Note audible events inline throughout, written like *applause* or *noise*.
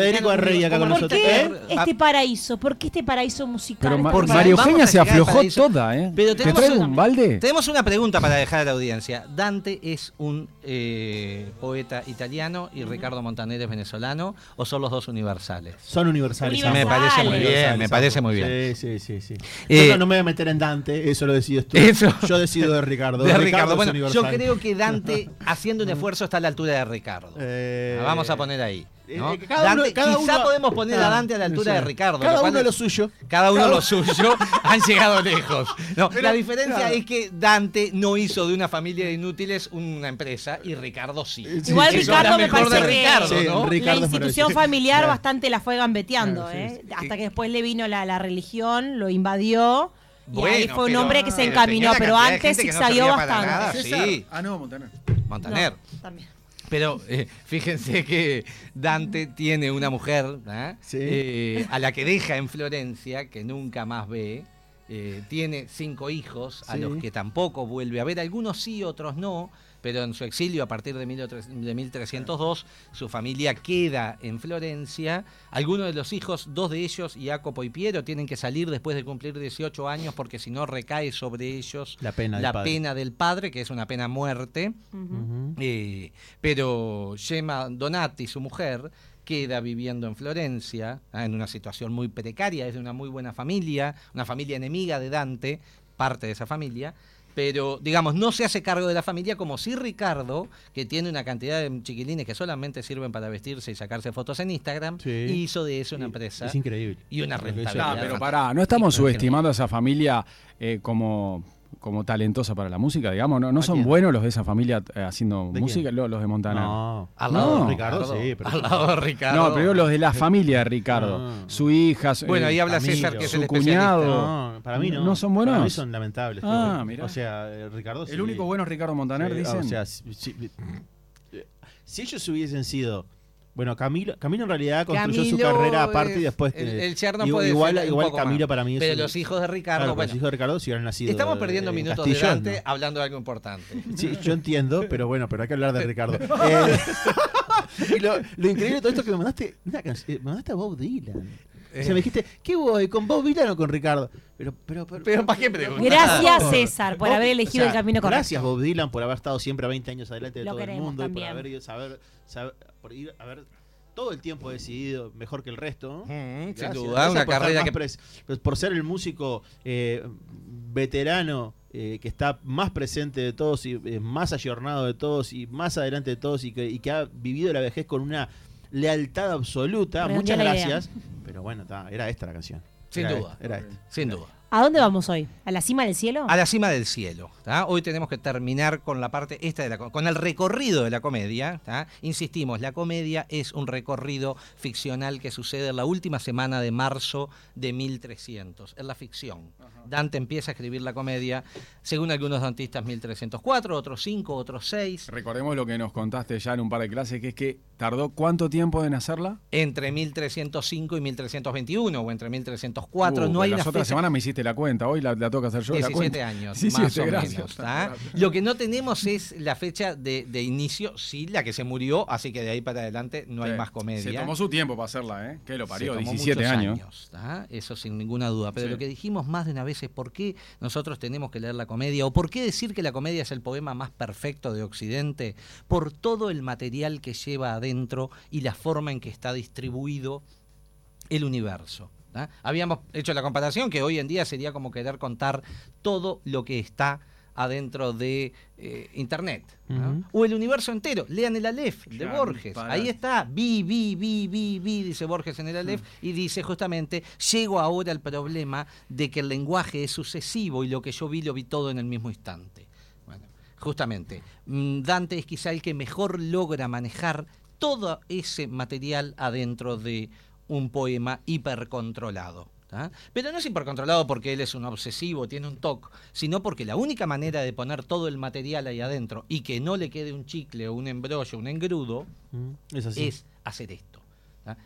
Federico Arrey acá con ¿Por nosotros. qué ¿Eh? este paraíso? ¿Por qué este paraíso musical? Pero Porque María Eugenia se aflojó toda, ¿eh? Pero ¿Te tenemos traigo una- un balde? Tenemos una pregunta para dejar a la audiencia. Dante es un eh, poeta italiano y Ricardo Montaner es venezolano, o son los dos universales? Son universales. Universales. Me parece muy bien, me parece muy bien. Sí, sí, sí. sí. Eh, Yo no, no me voy a meter en Dante, eso lo decides tú. Eso. Yo decido de Ricardo. *laughs* De Ricardo. es Bueno, yo universal. creo que Dante, *laughs* haciendo un esfuerzo, está a la altura de Ricardo. Eh, La vamos a poner ahí. ¿No? eh, cada uno- Dante- cada quizá uno- podemos poner a Dante a la altura de Ricardo. Cada uno lo suyo. Cada uno Cada- lo suyo *laughs* han llegado lejos. No, Pero, la diferencia claro. es que Dante no hizo de una familia de inútiles una empresa y Ricardo sí. Sí, Igual sí, Ricardo me parece que Ricardo, Sí, ¿no? Ricardo la institución familiar Claro. bastante la fue gambeteando, Claro, sí, ¿eh? sí. Hasta que después le vino la, la religión, lo invadió. Y ahí fue un pero- hombre que se encaminó, pero antes no zigzagueó para bastante. nada. Sí. Ah, no, Montaner. Montaner. No, también. Pero eh, fíjense que Dante tiene una mujer ¿ah? Sí. Eh, a la que deja en Florencia, que nunca más ve. Eh, tiene cinco hijos a Sí. los que tampoco vuelve a ver. Algunos sí, otros no. Pero en su exilio a partir de, 1300 de 1302, su familia queda en Florencia. Algunos de los hijos, dos de ellos, Jacopo y Piero, tienen que salir después de cumplir 18 años porque si no recae sobre ellos La pena del la padre. pena del padre, que es una pena a muerte. Eh, pero Gemma Donati, su mujer, queda viviendo en Florencia, ah, en una situación muy precaria, es de una muy buena familia, una familia enemiga de Dante, parte de esa familia. Pero, digamos, no se hace cargo de la familia como si Ricardo, que tiene una cantidad de chiquilines que solamente sirven para vestirse y sacarse fotos en Instagram, Sí. hizo de eso una empresa. Es increíble. Y una rentabilidad. Ah, pero pará, no estamos subestimando a esa familia eh, como, como talentosa para la música, digamos. No, no ¿A son quién? buenos los de esa familia eh, haciendo ¿De música, los de Montaner. No. Al lado No. de Ricardo, sí, pero- Al lado de Ricardo. No, pero los de la *laughs* familia de Ricardo. No. Su hija, su- Bueno, eh, ahí habla Camilo. César, que es Su el cuñado. No, para mí no. ¿No son buenos? Para mí son lamentables. Ah, mirá. O sea, eh, Ricardo sí. El único bueno es Ricardo Montaner, Sí, dicen. O sea, si, si- si ellos hubiesen sido. Bueno, Camilo, Camilo en realidad construyó su carrera aparte y es- después. el- eh, el yerno igual, puede igual, igual Camilo más. para mí es Pero un- los hijos de Ricardo, Claro, bueno, los hijos de Ricardo si hubieran nacido. Estamos perdiendo en minutos Castillón, ¿no? hablando de algo importante. Sí, yo entiendo, pero bueno, pero hay que hablar de Ricardo. *laughs* Eh, *laughs* y lo, lo increíble de todo esto es que me mandaste una me mandaste a Bob Dylan. O sea, me dijiste, ¿qué voy? ¿Con Bob Dylan o con Ricardo? Pero, pero, pero, Pero ¿para qué preguntas? Gracias, César, por Bob- haber elegido o sea, el camino correcto. Gracias, Bob Dylan, por haber estado siempre a 20 años adelante de Lo todo el mundo y por haber ido, saber, saber- por ir, haber todo el tiempo decidido mejor que el resto. ¿no? Mm, sin duda, una carrera que pues, por ser el músico eh, veterano eh, que está más presente de todos y eh, más ayornado de todos y más adelante de todos y que, y que ha vivido la vejez con una lealtad absoluta. Muchas la idea. gracias. Pero bueno, ta, era esta la canción. Sin Era duda. esta, era esta. Sin duda. ¿A dónde vamos hoy? ¿A la cima del cielo? A la cima del cielo. ¿tá? Hoy tenemos que terminar con la parte esta de la co- con el recorrido de la comedia. ¿tá? Insistimos, la comedia es un recorrido ficcional que sucede en la última semana de marzo de 1300. Es la ficción. Dante empieza a escribir la comedia, según algunos dantistas 1304, otros 5, otros 6. Recordemos lo que nos contaste ya en un par de clases, que es que tardó cuánto tiempo en hacerla. Entre 1305 y 1321 o entre 1304. Uh, no hay las una otras semanas me hiciste la cuenta, hoy la, la que hacer yo. la 17 cuenta. años, 17, más o gracias. menos. ¿tá? Lo que no tenemos es la fecha de, de inicio, sí, la que se murió, así que de ahí para adelante no hay más comedia. Se tomó su tiempo para hacerla, ¿eh? Que lo Se parió, tomó 17 muchos años. ¿tá? Eso sin ninguna duda. Pero Sí. lo que dijimos más de una vez es por qué nosotros tenemos que leer la comedia o por qué decir que la comedia es el poema más perfecto de Occidente, por todo el material que lleva adentro y la forma en que está distribuido el universo. Habíamos hecho la comparación que hoy en día sería como querer contar todo lo que está adentro de eh, Internet. O el universo entero. Lean el Aleph de Borges. para- Ahí está. Vi, vi, vi, vi, vi, dice Borges en el Aleph. Y dice justamente, llego ahora al problema de que el lenguaje es sucesivo y lo que yo vi lo vi todo en el mismo instante. Bueno, justamente, mm, Dante es quizá el que mejor logra manejar todo ese material adentro de un poema hipercontrolado. Pero no es hipercontrolado porque él es un obsesivo, tiene un TOC, sino porque la única manera de poner todo el material ahí adentro y que no le quede un chicle o un embrollo, un engrudo, Mm, Es hacer esto.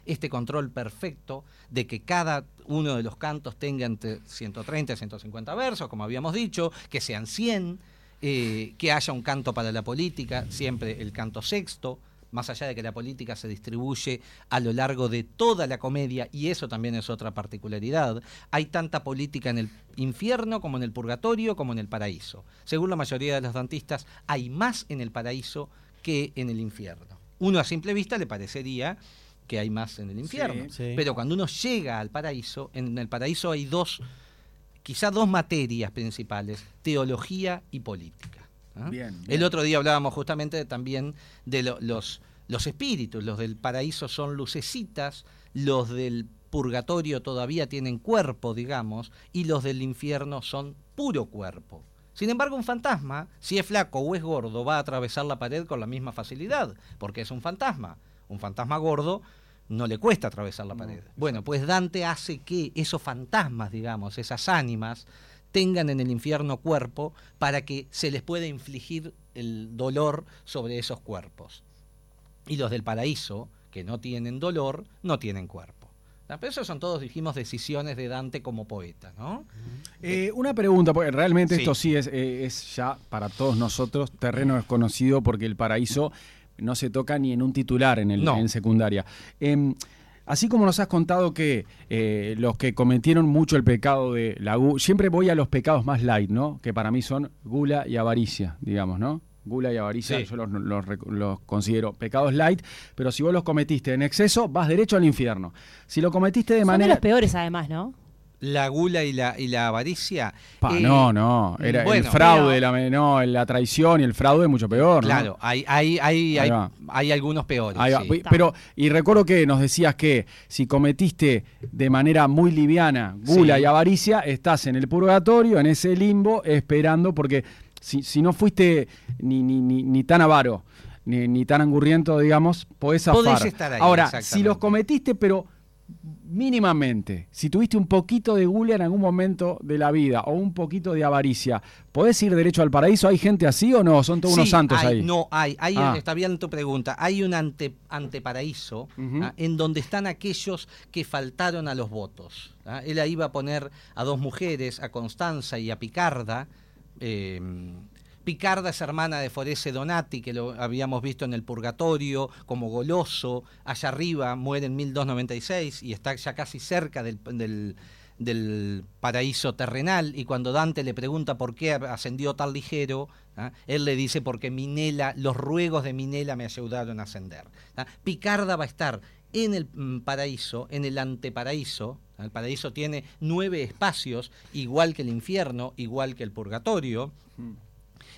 Este control perfecto de que cada uno de los cantos tenga entre 130 y 150 versos, como habíamos dicho, que sean 100, eh, que haya un canto para la política, siempre el canto sexto, más allá de que la política se distribuye a lo largo de toda la comedia, y eso también es otra particularidad, hay tanta política en el infierno como en el purgatorio como en el paraíso. Según la mayoría de los dantistas, hay más en el paraíso que en el infierno. Uno a simple vista le parecería que hay más en el infierno, Sí, sí. pero cuando uno llega al paraíso, en el paraíso hay dos, quizá dos materias principales, teología y política. Bien, El otro día hablábamos justamente también de lo- los, los espíritus, los del paraíso son lucecitas, los del purgatorio todavía tienen cuerpo, digamos, y los del infierno son puro cuerpo. Sin embargo, un fantasma, si es flaco o es gordo, va a atravesar la pared con la misma facilidad, porque es un fantasma. Un fantasma gordo no le cuesta atravesar la pared. Bueno, pues Dante hace que esos fantasmas, digamos, esas ánimas, tengan en el infierno cuerpo para que se les pueda infligir el dolor sobre esos cuerpos. Y los del paraíso, que no tienen dolor, no tienen cuerpo. Pero eso son todos, dijimos, decisiones de Dante como poeta, ¿no? Eh, una pregunta, porque realmente Sí. esto sí es, eh, es ya para todos nosotros terreno desconocido porque el paraíso no se toca ni en un titular en, el, No. en secundaria. Em, así como nos has contado que eh, los que cometieron mucho el pecado de la gu- siempre voy a los pecados más light, ¿no? Que para mí son gula y avaricia, digamos, ¿no? Gula y avaricia, Sí. yo los, los los considero pecados light, pero si vos los cometiste en exceso, vas derecho al infierno. Si lo cometiste de Son de manera... los peores, además, ¿no? La gula y la, y la avaricia. Pa, eh, no, no, era el fraude, pero- la, no, la traición y el fraude es mucho peor, ¿no? Claro, hay, hay, hay, hay, algunos peores. Sí. Pero, y recuerdo que nos decías que si cometiste de manera muy liviana gula Sí. y avaricia, estás en el purgatorio, en ese limbo, esperando, porque si, si no fuiste ni, ni, ni, ni tan avaro, ni, ni tan angurriento, digamos, podés. Podés estar ahí, Ahora, si los cometiste, pero mínimamente, si tuviste un poquito de gula en algún momento de la vida o un poquito de avaricia, ¿podés ir derecho al paraíso? ¿Hay gente así o no? Son todos unos santos hay, ahí. No, hay. hay Ah. Está bien tu pregunta. Hay un ante, anteparaíso. ¿ah? en donde están aquellos que faltaron a los votos. ¿ah? Él ahí iba a poner a dos mujeres, a Constanza y a Picarda. eh, Picarda es hermana de Forese Donati, que lo habíamos visto en el Purgatorio, como goloso. Allá arriba muere en 1296 y está ya casi cerca del, del- paraíso terrenal. Y cuando Dante le pregunta por qué ascendió tan ligero, ¿ah? él le dice porque Minela, los ruegos de Minela me ayudaron a ascender. ¿ah? Picarda va a estar en el mm, paraíso, en el anteparaíso. El paraíso tiene nueve espacios, igual que el infierno, igual que el purgatorio.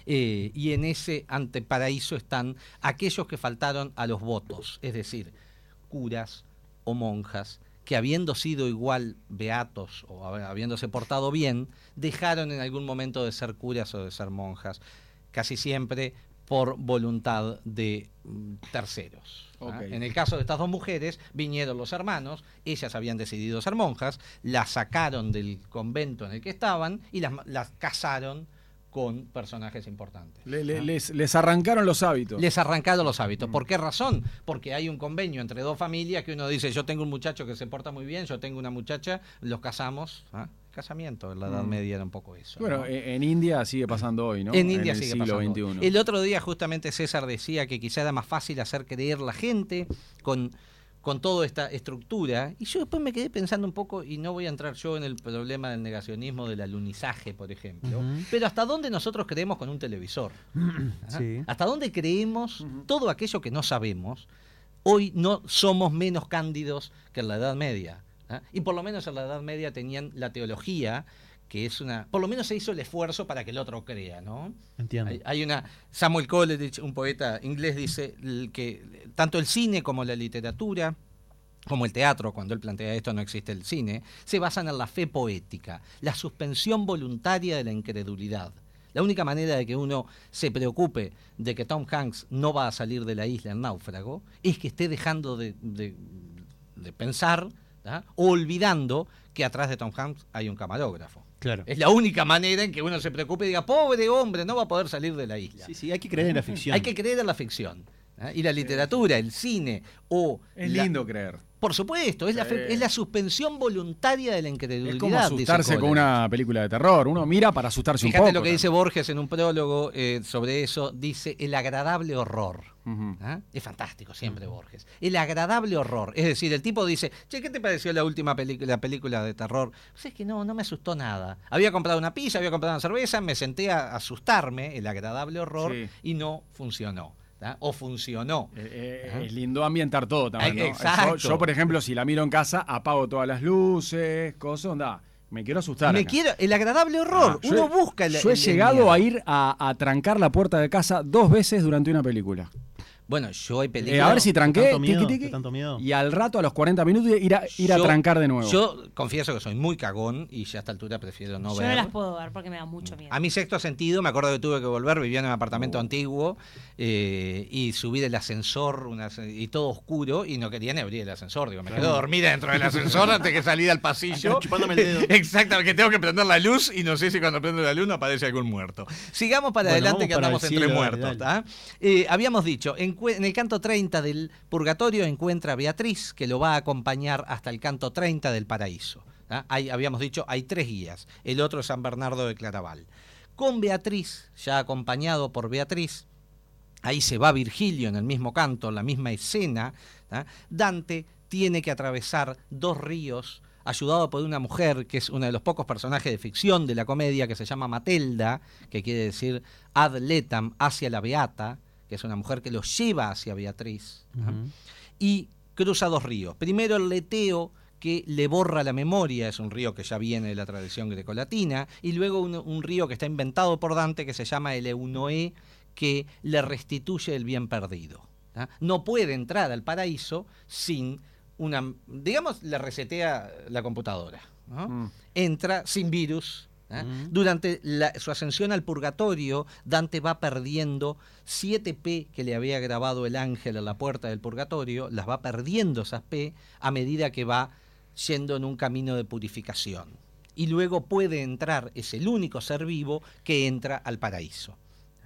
Eh, y en ese anteparaíso están aquellos que faltaron a los votos, es decir, curas o monjas que habiendo sido igual beatos o hab- habiéndose portado bien, dejaron en algún momento de ser curas o de ser monjas, casi siempre por voluntad de mm, terceros. ¿ah? En el caso de estas dos mujeres, vinieron los hermanos, ellas habían decidido ser monjas, las sacaron del convento en el que estaban y las, las casaron con personajes importantes. Le- le- ¿ah? les, les arrancaron los hábitos. Les arrancaron los hábitos. ¿Por qué razón? Porque hay un convenio entre dos familias que uno dice, yo tengo un muchacho que se porta muy bien, yo tengo una muchacha, los casamos. ¿ah? Casamiento, en la Edad Mm. Media era un poco eso. Bueno, ¿no? e- en India sigue pasando hoy, ¿no? En India el sigue siglo pasando. XXI. El otro día justamente César decía que quizá era más fácil hacer creer la gente con, con toda esta estructura. Y yo después me quedé pensando un poco, y no voy a entrar yo en el problema del negacionismo del alunizaje, por ejemplo, pero hasta dónde nosotros creemos con un televisor. *clears throat* Sí. ¿Hasta dónde creemos todo aquello que no sabemos? Hoy no somos menos cándidos que en la Edad Media. ¿ah? Y por lo menos en la Edad Media tenían la teología, que es una... Por lo menos se hizo el esfuerzo para que el otro crea, ¿no? Entiendo. Hay, hay una... Samuel Coleridge, un poeta inglés, dice que tanto el cine como la literatura como el teatro, cuando él plantea esto no existe el cine, se basan en la fe poética, la suspensión voluntaria de la incredulidad. La única manera de que uno se preocupe de que Tom Hanks no va a salir de la isla en náufrago es que esté dejando de, de- de pensar o olvidando que atrás de Tom Hanks hay un camarógrafo. Claro. Es la única manera en que uno se preocupe y diga, pobre hombre, no va a poder salir de la isla. Sí, sí, hay que creer en la ficción. Hay que creer en la ficción. ¿ah? Y la literatura, el cine o... Es la- lindo creer. Por supuesto, es, la, Sí. fe- es la suspensión voluntaria de la incredulidad. Es como asustarse con una película de terror. Uno mira para asustarse Fíjate un poco. lo que dice Borges en un prólogo eh, sobre eso, dice el agradable horror. ¿Ah? Es fantástico siempre Borges. El agradable horror. Es decir, el tipo dice, che, ¿qué te pareció la última película, la película de terror? Pues es que no, no me asustó nada. Había comprado una pizza, había comprado una cerveza, me senté a asustarme, el agradable horror, Sí. y no funcionó. ¿Tá? O funcionó. Eh, eh. Es lindo ambientar todo también. Exacto. Yo, yo, por ejemplo, si la miro en casa, apago todas las luces, cosas, onda. Me quiero asustar. Me acá. quiero, el agradable horror. Ah, yo Uno he- busca el Yo he el- llegado a ir a, a trancar la puerta de casa dos veces durante una película. Bueno, yo hay Eh, películas. a ver si tranqué, tanto miedo, tiqui, tiqui, de tanto miedo. y al rato, a los 40 minutos, ir a, ir a Yo- trancar de nuevo. Yo confieso que soy muy cagón y ya a esta altura prefiero no Yo ver. no las puedo ver porque me da mucho miedo. A mi sexto sentido, me acuerdo que tuve que volver, vivía en un Oh. apartamento antiguo eh, y subí del ascensor una- y todo oscuro y no quería ni abrir el ascensor. Digo, me quedo dormida dentro del ascensor antes que salir al pasillo. *laughs* Chupándome el dedo. *laughs* Exacto, que tengo que prender la luz y no sé si cuando prendo la luz no aparece algún muerto. Sigamos para Bueno, adelante que para andamos entre muertos. dale. ¿tá? Eh, habíamos dicho, en, en el canto 30 del Purgatorio encuentra a Beatriz, que lo va a acompañar hasta el canto 30 del Paraíso. Hay- habíamos dicho, hay tres guías. El otro es San Bernardo de Claraval. Con Beatriz, ya acompañado por Beatriz, ahí se va Virgilio en el mismo canto, en la misma escena. ¿tá? Dante tiene que atravesar dos ríos, ayudado por una mujer que es uno de los pocos personajes de ficción de la comedia, que se llama Matelda, que quiere decir ad letam, hacia la beata, que es una mujer que los lleva hacia Beatriz. y cruza dos ríos. Primero el leteo que le borra la memoria, es un río que ya viene de la tradición grecolatina, y luego un, un río que está inventado por Dante que se llama el Eunoé, que le restituye el bien perdido. ¿tá? No puede entrar al paraíso sin una, digamos, le resetea la computadora. ¿no? Mm. Entra sin virus. ¿Eh? Mm. Durante la- su ascensión al purgatorio, Dante va perdiendo 7 P que le había grabado el ángel en la puerta del purgatorio, las va perdiendo esas P a medida que va yendo en un camino de purificación. Y luego puede entrar, es el único ser vivo que entra al paraíso.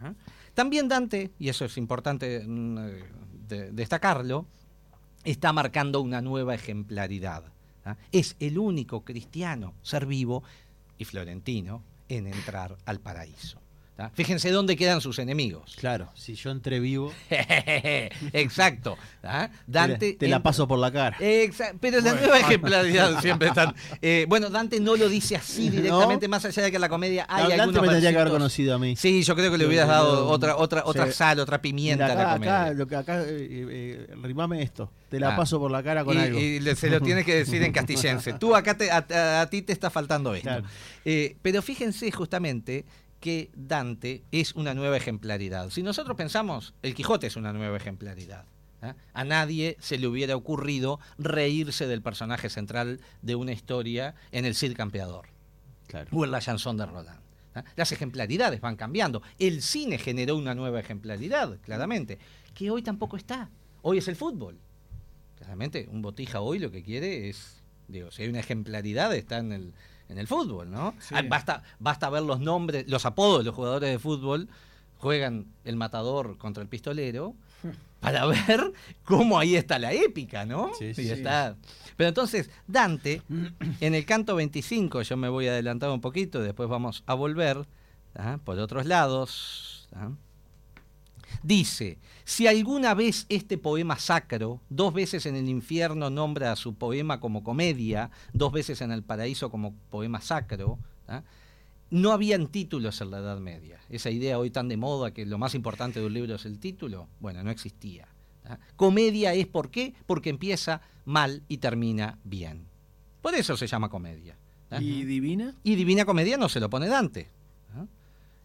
¿eh? También Dante, y eso es importante mm, de- destacarlo, está marcando una nueva ejemplaridad. ¿ah? Es el único cristiano, ser vivo y florentino, en entrar al paraíso. ¿Tá? Fíjense dónde quedan sus enemigos. Claro, si yo entré vivo, *laughs* Exacto. ¿ah? te la- Dante te la paso por la cara. Exa- pero la nueva ejemplaridad siempre están. eh, bueno, Dante no lo dice así directamente, más allá de que en la comedia hay Dante algunos me tendría que haber conocido a mí. Sí, yo creo que le hubieras dado otra otra otra sí. sal, otra pimienta a la comedia. acá, lo que acá, eh, eh, rimame esto. Te la Ah. paso por la cara con y, algo. y se lo *laughs* tienes que decir en castillense. Tú acá te- a, a- a ti te está faltando esto. Claro. Eh, pero fíjense justamente que Dante es una nueva ejemplaridad. Si nosotros pensamos, el Quijote es una nueva ejemplaridad. ¿ah? A nadie se le hubiera ocurrido reírse del personaje central de una historia en el Cid Campeador Claro. o en la chanson de Roland. ¿ah? Las ejemplaridades van cambiando. El cine generó una nueva ejemplaridad, claramente, que hoy tampoco está. Hoy es el fútbol. Claramente, un botija hoy lo que quiere es, digo, si hay una ejemplaridad está en el, en el fútbol, ¿no? Sí. Ah, Basta, basta ver los nombres, los apodos de los jugadores de fútbol, juegan el matador contra el pistolero, *laughs* para ver cómo ahí está la épica, ¿no? Sí, sí, Y sí. está- Pero entonces, Dante, en el canto 25, yo me voy a adelantar un poquito, después vamos a volver ¿ah? por otros lados. ¿ah? Dice, si alguna vez este poema sacro, dos veces en el infierno nombra a su poema como comedia, dos veces en el paraíso como poema sacro, ¿ah? no habían títulos en la Edad Media. Esa idea hoy tan de moda que lo más importante de un libro es el título, bueno, no existía. ¿ah? Comedia es por qué? Porque empieza mal y termina bien. Por eso se llama comedia. ¿ah? ¿Y Divina? Y Divina Comedia no se lo pone Dante.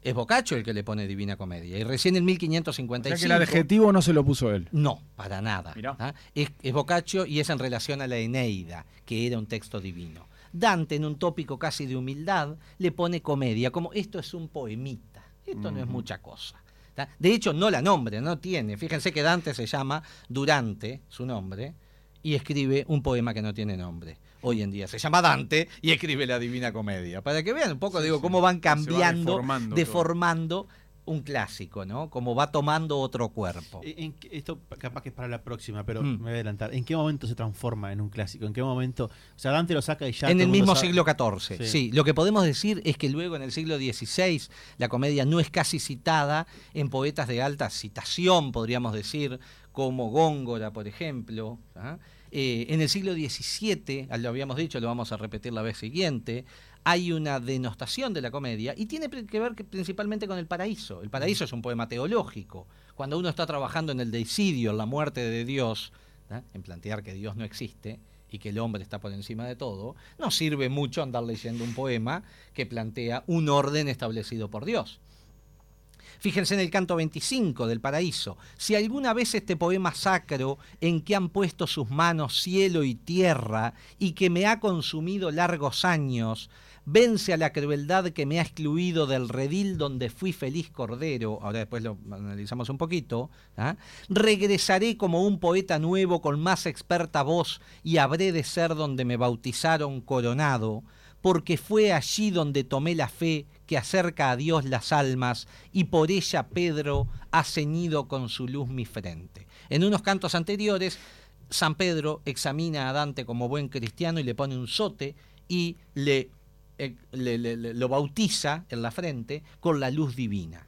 Es Boccaccio el que le pone Divina Comedia. Y recién en O 1555... sea que el adjetivo no se lo puso él. No, para nada. ¿ah? Es, es Boccaccio y es en relación a la Eneida, que era un texto divino. Dante, en un tópico casi de humildad, le pone comedia, como esto es un poemita. Esto no es mucha cosa. ¿tá? De hecho, no la nombre, no tiene. Fíjense que Dante se llama Durante, su nombre, y escribe un poema que no tiene nombre. Hoy en día se llama Dante y escribe la Divina Comedia. Para que vean un poco, digo, cómo van va cambiando, deformando un clásico, ¿no? Como va tomando otro cuerpo. En- en- esto capaz que es para la próxima, pero Mm. me voy a adelantar. ¿En qué momento se transforma en un clásico? ¿En qué momento? O sea, Dante lo saca y ya. en el mismo sabe- siglo XIV, sí. Sí. Lo que podemos decir es que luego en el siglo XVI la comedia no es casi citada en poetas de alta citación, podríamos decir, como Góngora, por ejemplo. ¿ah? Eh, en el siglo XVII, ah, lo habíamos dicho, lo vamos a repetir la vez siguiente, hay una denostación de la comedia y tiene que ver principalmente con el paraíso. El paraíso es un poema teológico. Cuando uno está trabajando en el deicidio, en la muerte de Dios, ¿ah? en plantear que Dios no existe y que el hombre está por encima de todo, no sirve mucho andar leyendo un poema que plantea un orden establecido por Dios. Fíjense en el canto 25 del paraíso. Si alguna vez este poema sacro en que han puesto sus manos cielo y tierra y que me ha consumido largos años, vence a la crueldad que me ha excluido del redil donde fui feliz cordero, ahora después lo analizamos un poquito, ¿ah? regresaré como un poeta nuevo con más experta voz y habré de ser donde me bautizaron coronado, porque fue allí donde tomé la fe que acerca a Dios las almas, y por ella Pedro ha ceñido con su luz mi frente. En unos cantos anteriores, San Pedro examina a Dante como buen cristiano y le pone un sote y le, eh, le- le- le- lo bautiza en la frente con la luz divina.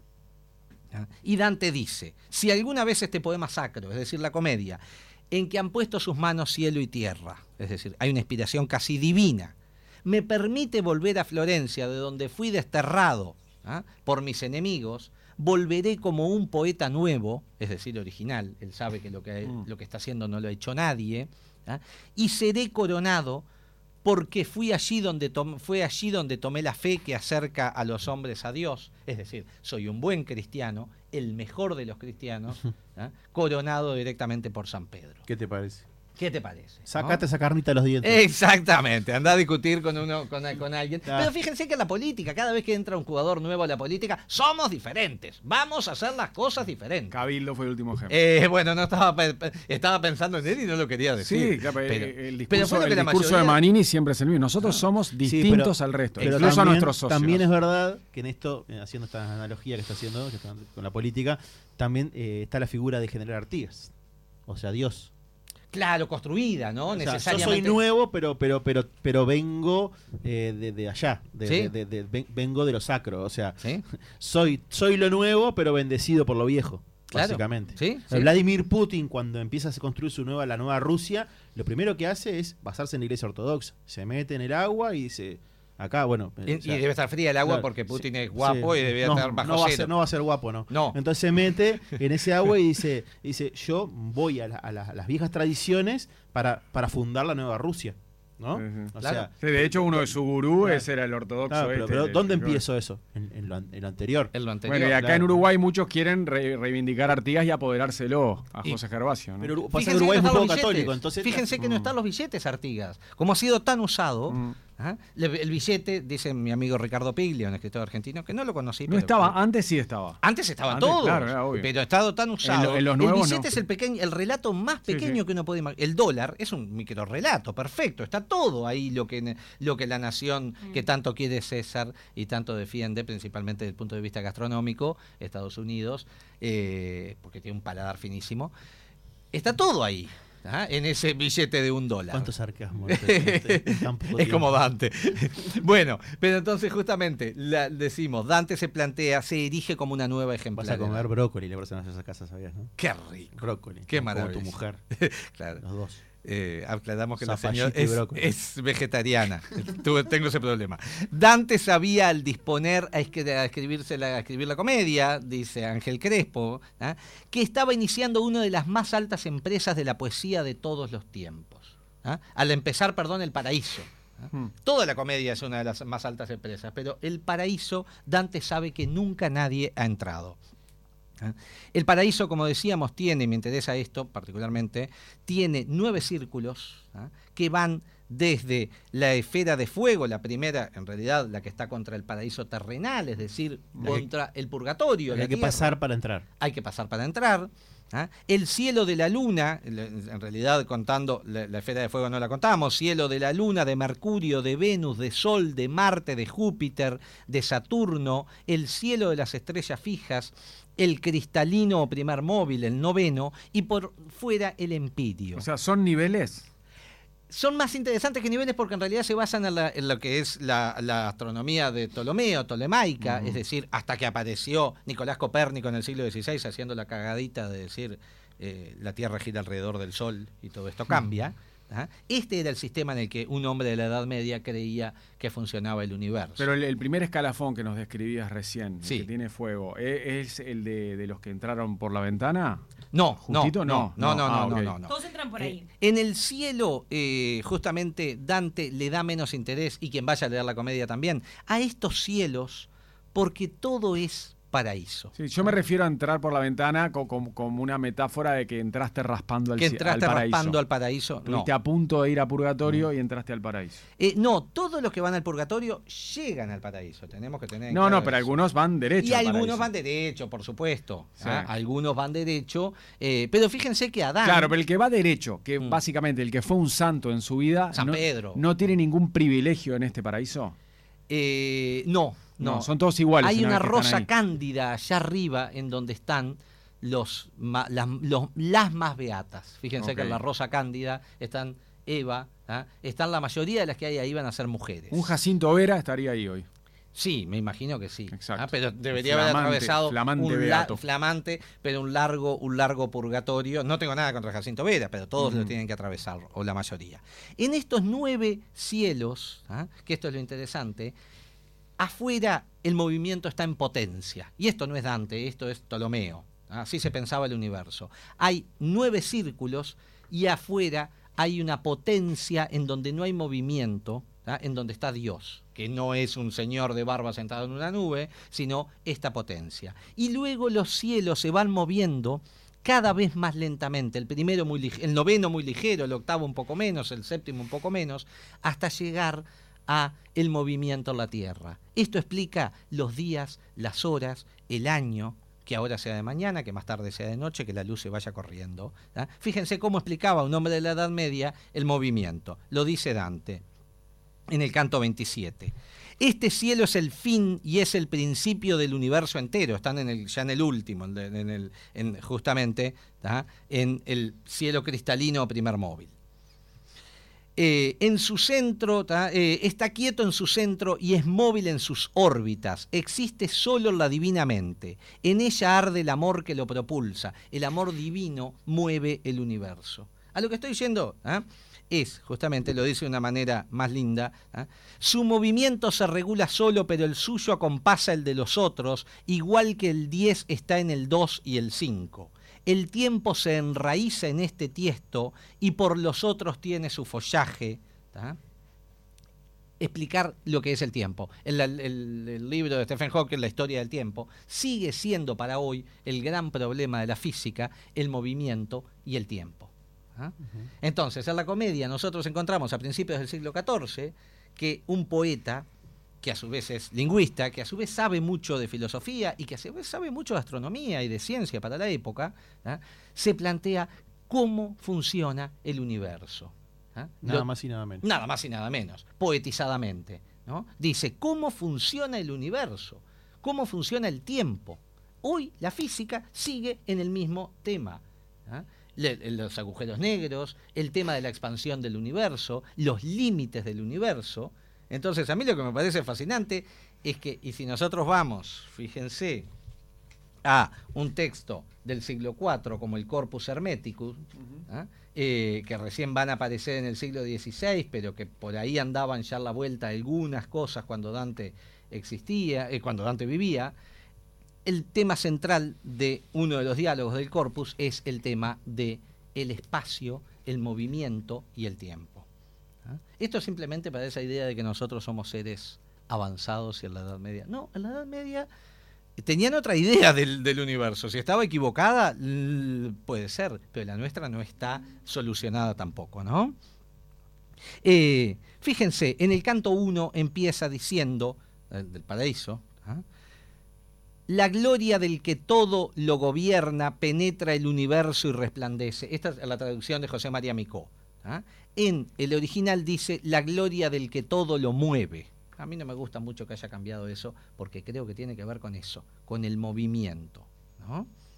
¿Ah? Y Dante dice, si alguna vez este poema sacro, es decir, la comedia, en que han puesto sus manos cielo y tierra, es decir, hay una inspiración casi divina, me permite volver a Florencia, de donde fui desterrado ¿ah? por mis enemigos, volveré como un poeta nuevo, es decir, original, él sabe que lo que, Mm. lo que está haciendo no lo ha hecho nadie, ¿ah? y seré coronado porque fui allí donde tom- fue allí donde tomé la fe que acerca a los hombres a Dios, es decir, soy un buen cristiano, el mejor de los cristianos, *laughs* ¿ah? coronado directamente por San Pedro. ¿Qué te parece? ¿Qué te parece? no? Sacate esa carnita de los dientes. Exactamente, anda a discutir con uno con, con alguien. Ah. Pero fíjense que en la política, cada vez que entra un jugador nuevo a la política, somos diferentes. Vamos a hacer las cosas diferentes. Cabildo fue el último ejemplo. Eh, bueno, no estaba estaba pensando en él y no lo quería decir. Sí, claro, pero, eh, el pero discurso, que el discurso de Manini siempre es el mismo. Nosotros somos Sí, distintos pero- al resto, pero incluso a también- nuestros socios. También es verdad que en esto, eh, haciendo esta analogía que está haciendo que está con la política, también eh, está la figura de General Artigas. O sea, Dios. Claro, construida, ¿no? O sea, yo soy Necesariamente. nuevo, pero pero pero pero vengo eh, de, de allá, de, Sí. vengo de lo sacro, o sea, ¿Sí? *laughs* soy soy lo nuevo, pero bendecido por lo viejo, Claro. básicamente. Vladimir Putin cuando empieza a construir su nueva la nueva Rusia, lo primero que hace es basarse en la Iglesia ortodoxa, se mete en el agua y dice acá, bueno, Y, o sea, y debe estar fría el agua Claro, porque Putin sí, es guapo sí. y debe no, estar bajo no va a ser, no va a ser guapo, ¿no? No. Entonces se mete *laughs* en ese agua y dice, dice yo voy a, la- a la- a las viejas tradiciones para, para fundar la nueva Rusia, ¿no? O Claro. sea, Sí, de hecho, uno de su gurú Claro. ese era el ortodoxo. claro, pero, este, pero ¿dónde el- empiezo eso? En, en lo, an- en lo anterior. En lo anterior. Bueno, y acá claro. en Uruguay muchos quieren re- reivindicar a Artigas y apoderárselo a Y- José Gervasio. ¿no? Pero pasa que Uruguay es no un están poco los billetes. católico, entonces Fíjense que no están los billetes Artigas. Como ha sido tan usado, Mm. ¿Ah? El billete, dice mi amigo Ricardo Piglia, un escritor argentino, que no lo conocí. no pero- estaba, antes sí estaba. Antes claro, era obvio. pero ha estado tan usado. En lo- en los el billete no. es el pequeño, el relato más pequeño sí. que uno puede imaginar. El dólar es un microrelato, perfecto. Está todo ahí lo que, lo que la nación que tanto quiere César y tanto defiende, principalmente desde el punto de vista gastronómico, Estados Unidos, eh, porque tiene un paladar finísimo. Está todo ahí, ¿ah? en ese billete de un dólar. ¿Cuánto sarcasmo? *laughs* tan poco Es como Dante. *laughs* bueno, pero entonces justamente la- decimos, Dante se plantea, se erige como una nueva Vas ejemplar. a comer brócoli la próxima vez a esa casa, ¿sabías, no? Qué rico. Brócoli. Qué como maravilla. tu mujer, *laughs* Claro. los dos. Eh, aclaramos que la señora es, vegetariana. *laughs* Tuve- tengo ese problema. Dante sabía al disponer a, escri- a escribirse la, a escribir la comedia, dice Ángel Crespo, ¿ah? que estaba iniciando una de las más altas empresas de la poesía de todos los tiempos. ¿ah? Al empezar, perdón, El Paraíso. ¿ah? Hmm. Toda la comedia es una de las más altas empresas, pero El Paraíso, Dante sabe que nunca nadie ha entrado. ¿Ah? El paraíso, como decíamos, tiene, me interesa esto particularmente, tiene nueve círculos ¿ah? que van desde la esfera de fuego, la primera, en realidad, la que está contra el paraíso terrenal, es decir, La que- contra el purgatorio. Hay la que tierra. pasar para entrar. Hay que pasar para entrar. ¿ah? El cielo de la luna, en realidad contando, la, la, esfera de fuego no la contamos, cielo de la luna, de Mercurio, de Venus, de Sol, de Marte, de Júpiter, de Saturno, el cielo de las estrellas fijas, el cristalino o primer móvil, el noveno, y por fuera el empirio. O sea, son niveles son más interesantes que niveles porque en realidad se basan en, lo que es la, astronomía de Ptolomeo, tolemaica, es decir, hasta que apareció Nicolás Copérnico en el siglo XVI haciendo la cagadita de decir eh, la Tierra gira alrededor del Sol y todo esto cambia. ¿Ah? Este era el sistema en el que un hombre de la Edad Media creía que funcionaba el universo. Pero el, primer escalafón que nos describías recién, que tiene fuego, ¿e, ¿es, el de, los que entraron por la ventana? No, no, no, no, no, no, no, no, Todos entran por ahí. Eh, en el cielo, eh, justamente, Dante le da menos interés, y quien vaya a leer la comedia también, a estos cielos, porque todo es paraíso. Sí, yo me refiero a entrar por la ventana como, una metáfora de que entraste raspando al, que entraste raspando al paraíso. No. a punto de ir a purgatorio y entraste al paraíso. Eh, no, todos los que van al purgatorio llegan al paraíso. Tenemos que tener. No, no, pero algunos van derecho. Y algunos van derecho, por supuesto. ¿ah? Algunos van derecho. Eh, pero fíjense que Adán. Claro, pero el que va derecho, que mm. básicamente el que fue un santo en su vida. San no, Pedro. ¿No tiene ningún privilegio en este paraíso? Eh, no, no, son todos iguales. Hay una rosa cándida allá arriba en donde están los, las, más beatas. Fíjense que en la rosa cándida están Eva, ¿ah? están la mayoría de las que hay ahí van a ser mujeres. Un Jacinto Vera estaría ahí hoy. Sí, me imagino que sí. ¿ah? Pero debería haber atravesado un flamante, pero un largo, un largo purgatorio. No tengo nada contra Jacinto Vera, pero todos lo tienen que atravesar, o la mayoría. En estos nueve cielos, ¿ah? que esto es lo interesante, afuera el movimiento está en potencia. Y esto no es Dante, esto es Ptolomeo. Así se pensaba el universo. Hay nueve círculos y afuera hay una potencia en donde no hay movimiento, en donde está Dios, que no es un señor de barba sentado en una nube, sino esta potencia. Y luego los cielos se van moviendo cada vez más lentamente, el primero muy el noveno muy ligero, el octavo un poco menos, el séptimo un poco menos, hasta llegar a el movimiento en la Tierra. Esto explica los días, las horas, el año, que ahora sea de mañana, que más tarde sea de noche, que la luz se vaya corriendo. Fíjense cómo explicaba un hombre de la Edad Media el movimiento. Lo dice Dante en el canto 27. Este cielo es el fin y es el principio del universo entero. Están en el, ya en el último, en, justamente en el cielo cristalino primer móvil. Eh, en su centro, eh, está quieto en su centro y es móvil en sus órbitas, existe solo la divinamente, en ella arde el amor que lo propulsa, el amor divino mueve el universo. A lo que estoy diciendo ¿ah? es, justamente lo dice de una manera más linda, ¿ah? su movimiento se regula solo, pero el suyo acompasa el de los otros, igual que el 10 está en el 2 y el 5 el tiempo se enraiza en este tiesto y por los otros tiene su follaje. Explicar lo que es el tiempo. El, libro de Stephen Hawking, La historia del tiempo, sigue siendo para hoy el gran problema de la física, el movimiento y el tiempo. Entonces, en la comedia nosotros encontramos a principios del siglo XIV que un poeta que a su vez es lingüista, que a su vez sabe mucho de filosofía y que a su vez sabe mucho de astronomía y de ciencia para la época, ¿ah? se plantea cómo funciona el universo. ¿ah? Nada más y nada menos. Nada más y nada menos, poetizadamente. Dice, ¿cómo funciona el universo? ¿Cómo funciona el tiempo? Hoy la física sigue en el mismo tema. ¿ah? los agujeros negros, el tema de la expansión del universo, los límites del universo, entonces, a mí lo que me parece fascinante es que, y si nosotros vamos, fíjense, a un texto del siglo IV como el Corpus Hermeticus, ¿ah? eh, que recién van a aparecer en el siglo XVI, pero que por ahí andaban ya a la vuelta algunas cosas cuando Dante existía, eh, cuando Dante vivía, el tema central de uno de los diálogos del Corpus es el tema de el espacio, el movimiento y el tiempo. ¿Ah? Esto simplemente para esa idea de que nosotros somos seres avanzados y en la Edad Media. No, en la Edad Media tenían otra idea del, universo. Si estaba equivocada, puede ser, pero la nuestra no está solucionada tampoco, ¿no? Eh, fíjense, en el canto 1 empieza diciendo, del paraíso, ¿ah? la gloria del que todo lo gobierna penetra el universo y resplandece. Esta es la traducción de José María Micó. ¿ah? En el original dice la gloria del que todo lo mueve. A mí no me gusta mucho que haya cambiado eso porque creo que tiene que ver con eso, con el movimiento.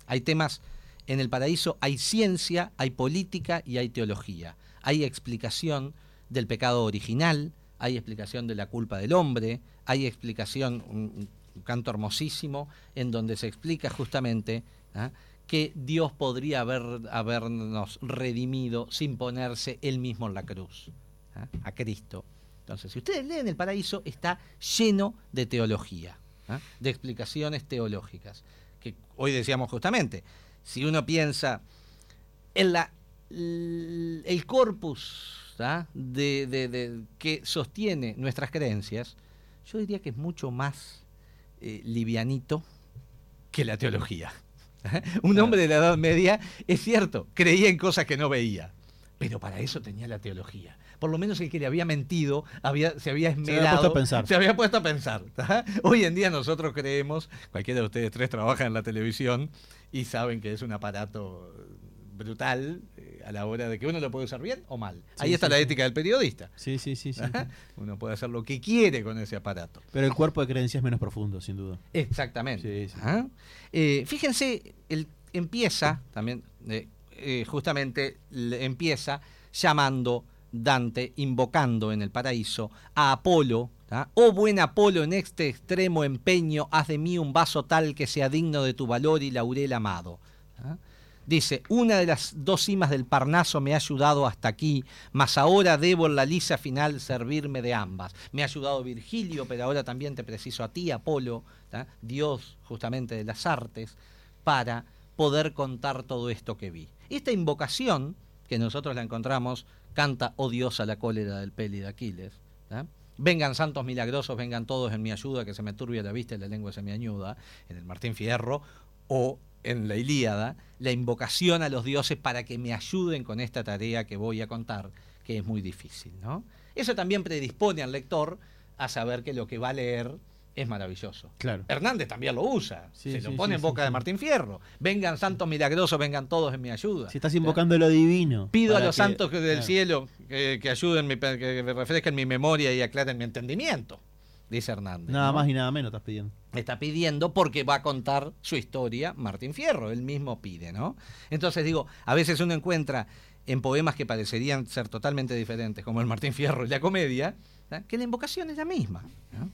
Hay temas, en el paraíso hay ciencia, hay política y hay teología. Hay explicación del pecado original, hay explicación de la culpa del hombre, hay explicación, un, un canto hermosísimo, en donde se explica justamente ¿ah? Que Dios podría haber, habernos redimido sin ponerse él mismo en la cruz, ¿ah? a Cristo. Entonces, si ustedes leen el paraíso, está lleno de teología, ¿ah? de explicaciones teológicas. Que hoy decíamos justamente, si uno piensa en la, el corpus de, de, que sostiene nuestras creencias, yo diría que es mucho más eh, livianito que la teología. *laughs* Un hombre de la Edad Media, es cierto, creía en cosas que no veía, pero para eso tenía la teología. Por lo menos el que le había mentido había, se había esmerado. Se había puesto a pensar. Se había puesto a pensar. Hoy en día nosotros creemos, cualquiera de ustedes tres trabaja en la televisión y saben que es un aparato brutal a la hora de que uno lo puede usar bien o mal. Sí, Ahí está sí, la sí. ética del periodista. Sí, sí, sí, sí. *laughs* Uno puede hacer lo que quiere con ese aparato. Pero el cuerpo de creencia es menos profundo, sin duda. Exactamente. ¿Ah? Eh, fíjense, el, empieza también, eh, eh, justamente empieza llamando Dante, invocando en el paraíso a Apolo. Oh buen Apolo, en este extremo empeño, haz de mí un vaso tal que sea digno de tu valor y laurel amado. Dice, una de las dos cimas del Parnaso me ha ayudado hasta aquí, mas ahora debo en la lisa final servirme de ambas. Me ha ayudado Virgilio, pero ahora también te preciso a ti, Apolo. Dios justamente de las artes, para poder contar todo esto que vi. Esta invocación, que nosotros la encontramos, canta, oh Dios, a la cólera del peli de Aquiles. Vengan santos milagrosos, vengan todos en mi ayuda, que se me turbia la vista y la lengua se me añuda, en el Martín Fierro, o en la Ilíada la invocación a los dioses para que me ayuden con esta tarea que voy a contar, que es muy difícil. ¿no? Eso también predispone al lector a saber que lo que va a leer es maravilloso. Claro. Hernández también lo usa, Sí, se lo sí, pone sí, en boca de. Martín Fierro. Vengan santos milagrosos, vengan todos en mi ayuda. Si estás invocando lo divino. Pido a los que- santos del claro. cielo que, que ayuden, mi, que refresquen mi memoria y aclaren mi entendimiento, dice Hernández. Nada ¿no? más y nada menos estás pidiendo. está pidiendo porque va a contar su historia Martín Fierro, él mismo pide, ¿no? Entonces digo, a veces uno encuentra en poemas que parecerían ser totalmente diferentes, como el Martín Fierro y la comedia, ¿tá? que la invocación es la misma. ¿no?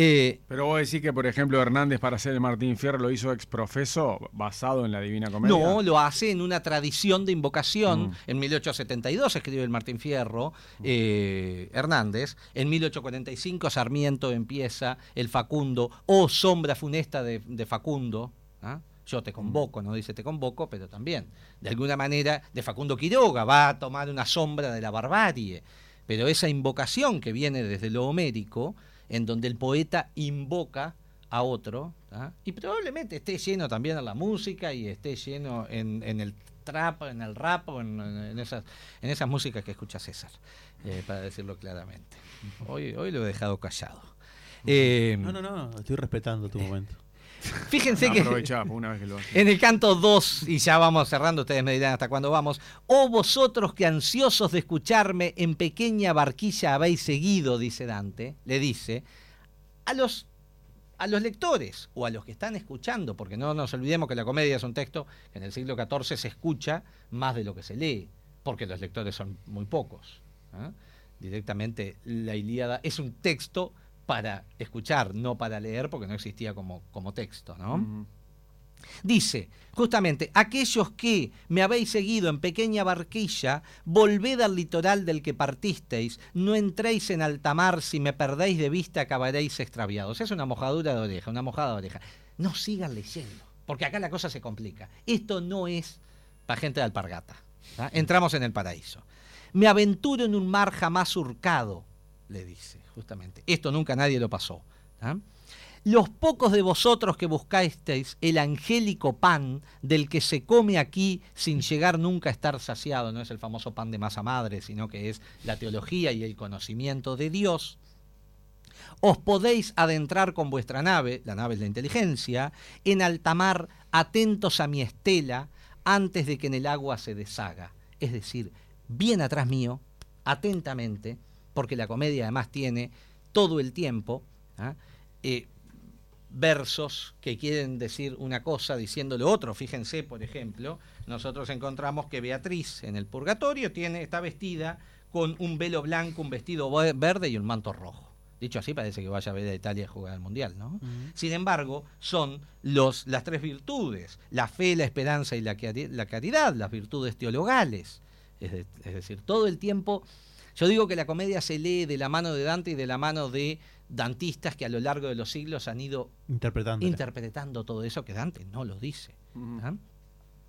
Eh, Pero vos decís que, por ejemplo, Hernández para hacer el Martín Fierro lo hizo ex profeso basado en la Divina Comedia. no, lo hace en una tradición de invocación. Mm. En 1872 escribe el Martín Fierro, eh, Hernández. En 1845 Sarmiento empieza el Facundo, o sombra funesta de, de Facundo. ¿ah? Yo te convoco, no dice te convoco, pero también. De alguna manera, de Facundo Quiroga va a tomar una sombra de la barbarie. Pero esa invocación que viene desde lo homérico, en donde el poeta invoca a otro, y probablemente esté lleno también en la música y esté lleno en, en el trap, en el rap, o en, en esas, en esas músicas que escucha César, eh, para decirlo claramente. Hoy, hoy lo he dejado callado. Eh, No, no, no, estoy respetando tu momento. *laughs* Fíjense que Aprovechá, por una vez que lo hace. en el canto 2, y ya vamos cerrando, ustedes me dirán hasta cuándo vamos. Oh vosotros que ansiosos de escucharme en pequeña barquilla habéis seguido, dice Dante, le dice, a los, a los lectores o a los que están escuchando, porque no nos olvidemos que la comedia es un texto que en el siglo XIV se escucha más de lo que se lee, porque los lectores son muy pocos. ¿ah? Directamente la Ilíada es un texto para escuchar, no para leer, porque no existía como, como texto, ¿no? Dice, justamente, aquellos que me habéis seguido en pequeña barquilla, volved al litoral del que partisteis, no entréis en alta mar, si me perdéis de vista acabaréis extraviados. Es una mojadura de oreja, una mojada de oreja. No sigan leyendo, porque acá la cosa se complica. Esto no es para gente de alpargata. ¿tá? Entramos en el paraíso. Me aventuro en un mar jamás surcado, le dice, justamente. Esto nunca nadie lo pasó. ¿tá? Los pocos de vosotros que buscasteis el angélico pan del que se come aquí sin llegar nunca a estar saciado, no es el famoso pan de masa madre, sino que es la teología y el conocimiento de Dios, Os podéis adentrar con vuestra nave, la nave es la inteligencia, en alta mar, atentos a mi estela, antes de que en el agua se deshaga. Es decir, bien atrás mío, atentamente, porque la comedia además tiene todo el tiempo ¿ah? eh, versos que quieren decir una cosa diciéndole otro. Fíjense, por ejemplo, nosotros encontramos que Beatriz en el purgatorio tiene, está vestida con un velo blanco, un vestido verde y un manto rojo. Dicho así, parece que vaya a ver a Italia a jugar al Mundial, ¿no? Sin embargo, son los, las tres virtudes, la fe, la esperanza y la, la caridad, las virtudes teologales. Es, decir, todo el tiempo, yo digo que la comedia se lee de la mano de Dante y de la mano de dantistas que a lo largo de los siglos han ido interpretando, interpretando todo eso que Dante no lo dice. ¿ah?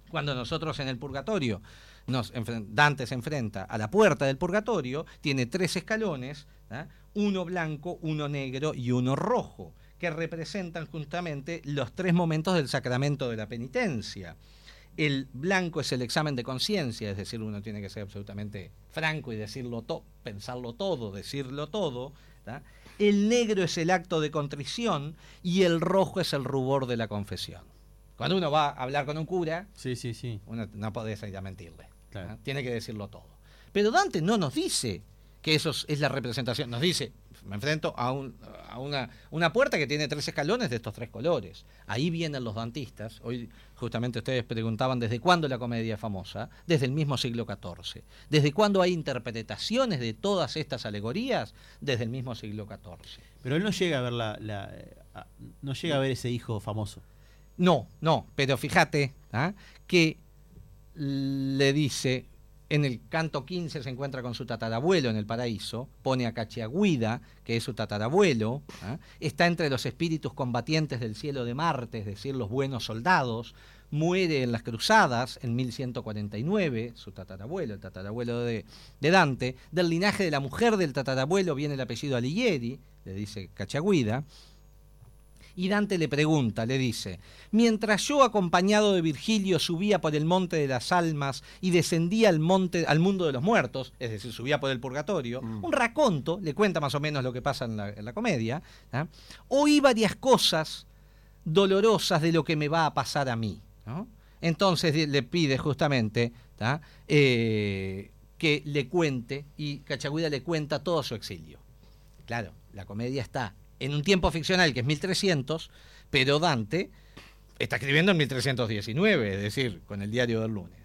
Cuando nosotros en el purgatorio, nos, Dante se enfrenta a la puerta del purgatorio, tiene tres escalones, ¿ah? uno blanco, uno negro y uno rojo, que representan justamente los tres momentos del sacramento de la penitencia. El blanco es el examen de conciencia, es decir, uno tiene que ser absolutamente franco y decirlo todo, pensarlo todo, decirlo todo. El negro es el acto de contrición y el rojo es el rubor de la confesión. Cuando uno va a hablar con un cura, sí, sí, sí. uno no puede ir a mentirle. Tiene que decirlo todo. Pero Dante no nos dice que eso es la representación. Nos dice, me enfrento a, una, una, puerta que tiene tres escalones de estos tres colores. Ahí vienen los dantistas. Hoy justamente ustedes preguntaban desde cuándo la comedia es famosa. Desde el mismo siglo XIV. ¿Desde cuándo hay interpretaciones de todas estas alegorías? Desde el mismo siglo XIV. Pero él no llega a ver la, no llega a ver ese hijo famoso. No, no, pero fíjate ¿ah? que le dice, en el canto 15 se encuentra con su tatarabuelo en el paraíso, pone a Cachiaguida, que es su tatarabuelo, ¿ah? está entre los espíritus combatientes del cielo de Marte, es decir, los buenos soldados, muere en las cruzadas en 1149, su tatarabuelo, el tatarabuelo de, de Dante, del linaje de la mujer del tatarabuelo viene el apellido Alighieri, le dice Cachiaguida, y Dante le pregunta, le dice, mientras yo acompañado de Virgilio subía por el monte de las almas y descendía al, monte, al mundo de los muertos, es decir, subía por el purgatorio, mm. un raconto, le cuenta más o menos lo que pasa en la, comedia, oí varias cosas dolorosas de lo que me va a pasar a mí. Entonces le pide justamente eh, que le cuente y Cachagüida le cuenta todo su exilio. Claro, la comedia está en un tiempo ficcional que es 1300, pero Dante está escribiendo en 1319, es decir, con el diario del lunes.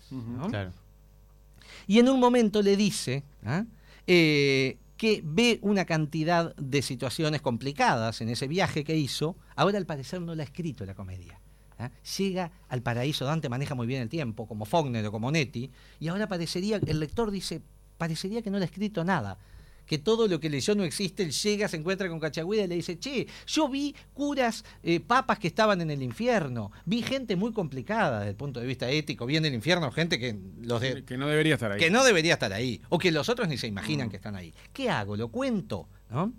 Y en un momento le dice ¿ah? eh, que ve una cantidad de situaciones complicadas en ese viaje que hizo. Ahora al parecer no la ha escrito la comedia. ¿ah? Llega al paraíso, Dante maneja muy bien el tiempo, como Faulkner o como Netti, y ahora parecería, el lector dice, parecería que no le ha escrito nada que todo lo que leyó no existe, él llega, se encuentra con Cachagüida y le dice, che, yo vi curas, eh, papas que estaban en el infierno, vi gente muy complicada desde el punto de vista ético, vi en el infierno gente que los que no debería estar ahí. Que no debería estar ahí, o que los otros ni se imaginan mm. que están ahí. ¿Qué hago? ¿Lo cuento? ¿No?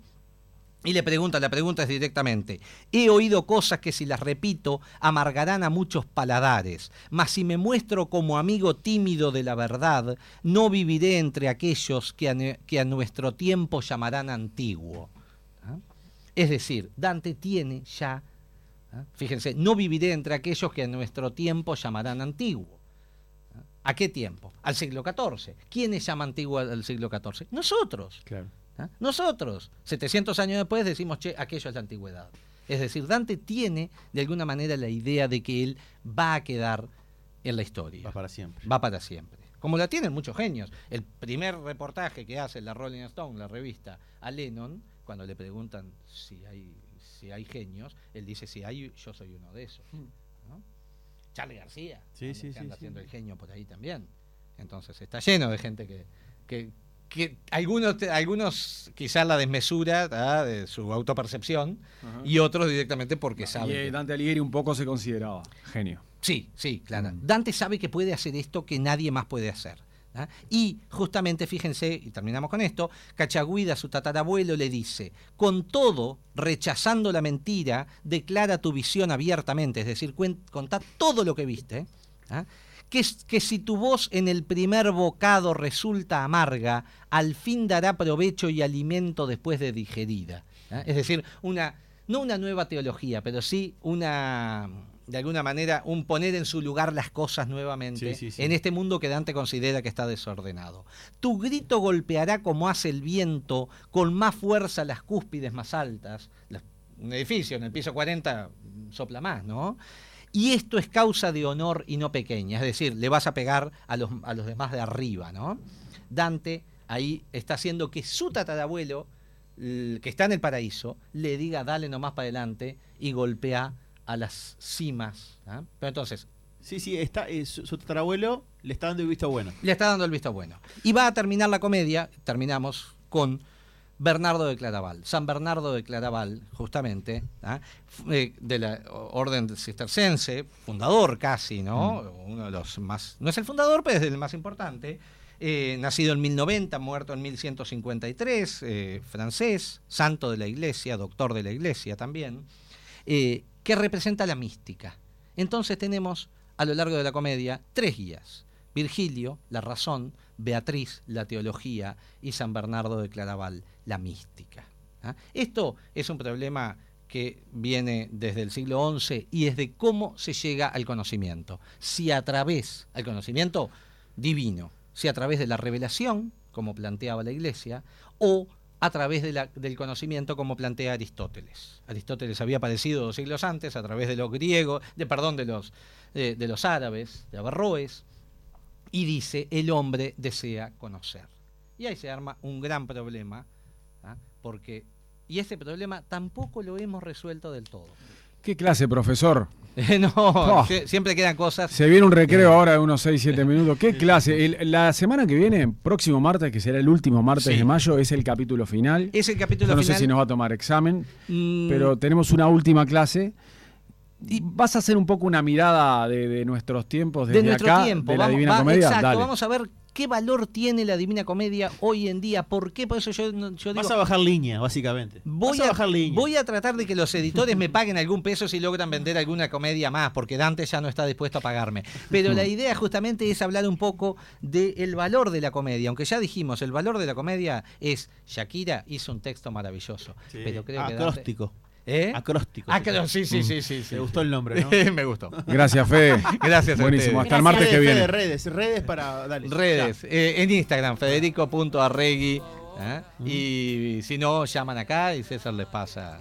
Y le pregunta, la pregunta es directamente, he oído cosas que si las repito amargarán a muchos paladares, mas si me muestro como amigo tímido de la verdad, no viviré entre aquellos que a, nuestro tiempo llamarán antiguo. ¿Ah? Es decir, Dante tiene ya, ¿ah? fíjense, no viviré entre aquellos que a nuestro tiempo llamarán antiguo. ¿Ah? ¿A qué tiempo? Al siglo XIV. ¿Quiénes llaman antiguo al siglo XIV? Nosotros. Claro. ¿Ah? Nosotros, 700 años después, decimos, che, aquello es la antigüedad. Es decir, Dante tiene de alguna manera la idea de que él va a quedar en la historia. Va para siempre. Va para siempre. Como la tienen muchos genios. El primer reportaje que hace la Rolling Stone, la revista, a Lennon, cuando le preguntan si hay, si hay genios, él dice, si hay, yo soy uno de esos. Hmm. Charlie García, sí, sí, que anda haciendo el genio por ahí también. Entonces está lleno de gente que, que, que algunos, algunos quizás la desmesura de su autopercepción y otros directamente porque saben. Y Dante Alighieri un poco se consideraba genio. Sí, sí, claro. Dante sabe que puede hacer esto que nadie más puede hacer. Y justamente, fíjense, y terminamos con esto, Cachaguida, su tatarabuelo, le dice, con todo, rechazando la mentira, declara tu visión abiertamente, es decir, contá todo lo que viste, que, que si tu voz en el primer bocado resulta amarga, al fin dará provecho y alimento después de digerida. ¿eh? Es decir, una, no una nueva teología, pero sí una, de alguna manera, un poner en su lugar las cosas nuevamente Sí, sí, sí. en este mundo que Dante considera que está desordenado. Tu grito golpeará como hace el viento, con más fuerza las cúspides más altas. Un edificio en el piso 40 sopla más, ¿no? Y esto es causa de honor y no pequeña, es decir, le vas a pegar a los, a los demás de arriba, ¿no? Dante ahí está haciendo que su tatarabuelo, que está en el paraíso, le diga dale nomás para adelante y golpea a las cimas. ¿ah? Pero entonces, Sí, sí, está, eh, su, su tatarabuelo le está dando el visto bueno. le está dando el visto bueno. Y va a terminar la comedia, terminamos con Bernardo de Claraval. San Bernardo de Claraval, justamente, ¿ah? Eh, de la orden cistercense, fundador casi, ¿no? Uno de los más. No es el fundador, pero es el más importante. Eh, nacido en 1090, muerto en 1153, eh, francés, santo de la iglesia, doctor de la iglesia también, eh, que representa la mística. Entonces tenemos a lo largo de la comedia tres guías. Virgilio, la razón, Beatriz, la teología y San Bernardo de Claraval, la mística. ¿ah? Esto es un problema que viene desde el siglo XI y es de cómo se llega al conocimiento. Si a través, al conocimiento divino, si a través de la revelación, como planteaba la Iglesia, o a través del conocimiento, como plantea Aristóteles. Aristóteles había aparecido dos siglos antes a través de los griegos, de, perdón, de los, eh, de los árabes, de Averroes, y dice, el hombre desea conocer. Y ahí se arma un gran problema, ¿ah? porque, y ese problema tampoco lo hemos resuelto del todo. ¿Qué clase, profesor? *laughs* no, Oh. sie- siempre quedan cosas. Se viene un recreo ahora de unos 6, 7 *laughs* minutos. ¿Qué clase? El- la semana que viene, próximo martes, que será el último martes Sí. de mayo, es el capítulo final. Es el capítulo Yo no final. sé si nos va a tomar examen, Mm, pero tenemos una última clase. Y vas a hacer un poco una mirada de, de nuestros tiempos desde de nuestro acá, tiempo. de la vamos, Divina va- Comedia. Exacto, Dale. vamos a ver qué valor tiene la Divina Comedia hoy en día. ¿Por qué? Por eso yo, no- yo digo, Vas a bajar línea, básicamente. Voy Vas a, a, bajar línea. voy a tratar de que los editores me paguen algún peso si logran vender alguna comedia más, porque Dante ya no está dispuesto a pagarme. Pero la idea justamente es hablar un poco del valor de la comedia. Aunque ya dijimos, el valor de la comedia es Shakira hizo un texto maravilloso. Sí. Pero creo que Dante- Acróstico. ¿Eh? Acróstico. Acro- sí, sí, sí, sí, sí. Te gustó el nombre, ¿no? *laughs* me gustó. Gracias, Fede. *laughs* Gracias Buenísimo. Hasta el martes que viene. Fede, redes, redes para. Dale. Redes, eh, en Instagram, federico.arregui. ¿eh? Y si no, llaman acá y César les pasa